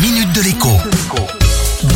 minute de l'écho.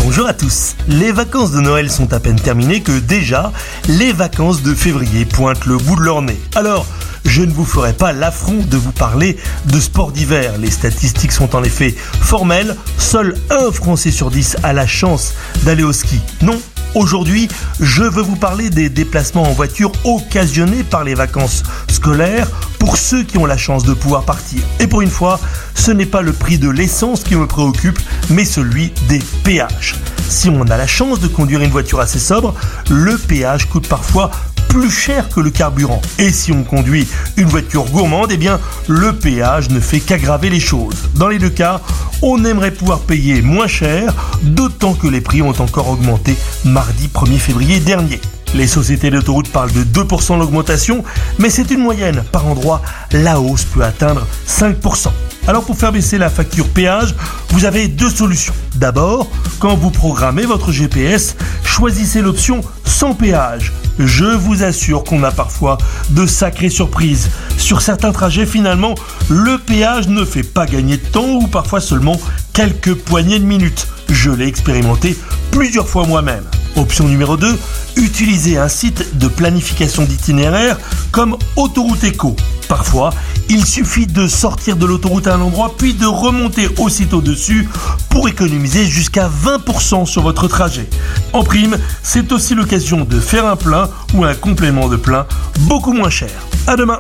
Bonjour à tous. Les vacances de Noël sont à peine terminées que déjà, les vacances de février pointent le bout de leur nez. Alors, je ne vous ferai pas l'affront de vous parler de sport d'hiver. Les statistiques sont en effet formelles. Seul un Français sur dix a la chance d'aller au ski. Non, Aujourd'hui, je veux vous parler des déplacements en voiture occasionnés par les vacances scolaires pour ceux qui ont la chance de pouvoir partir. Et pour une fois, ce n'est pas le prix de l'essence qui me préoccupe, mais celui des péages. Si on a la chance de conduire une voiture assez sobre, le péage coûte parfois plus cher que le carburant. Et si on conduit une voiture gourmande, eh bien, le péage ne fait qu'aggraver les choses. Dans les deux cas, on aimerait pouvoir payer moins cher, d'autant que les prix ont encore augmenté mardi 1er février dernier. Les sociétés d'autoroute parlent de 2% d'augmentation, mais c'est une moyenne. Par endroit, la hausse peut atteindre 5%. Alors pour faire baisser la facture péage, vous avez deux solutions. D'abord, quand vous programmez votre GPS, choisissez l'option sans péage. Je vous assure qu'on a parfois de sacrées surprises. Sur certains trajets, finalement, le péage ne fait pas gagner de temps ou parfois seulement quelques poignées de minutes. Je l'ai expérimenté plusieurs fois moi-même. Option numéro 2, utilisez un site de planification d'itinéraire comme Autoroute Eco. Parfois, il suffit de sortir de l'autoroute à un endroit puis de remonter aussitôt dessus pour économiser jusqu'à 20% sur votre trajet. En prime, c'est aussi l'occasion de faire un plein ou un complément de plein beaucoup moins cher. À demain.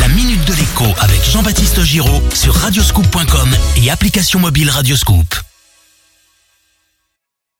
La minute de l'écho avec Jean-Baptiste Giraud sur radioscoop.com et application mobile Radioscoop.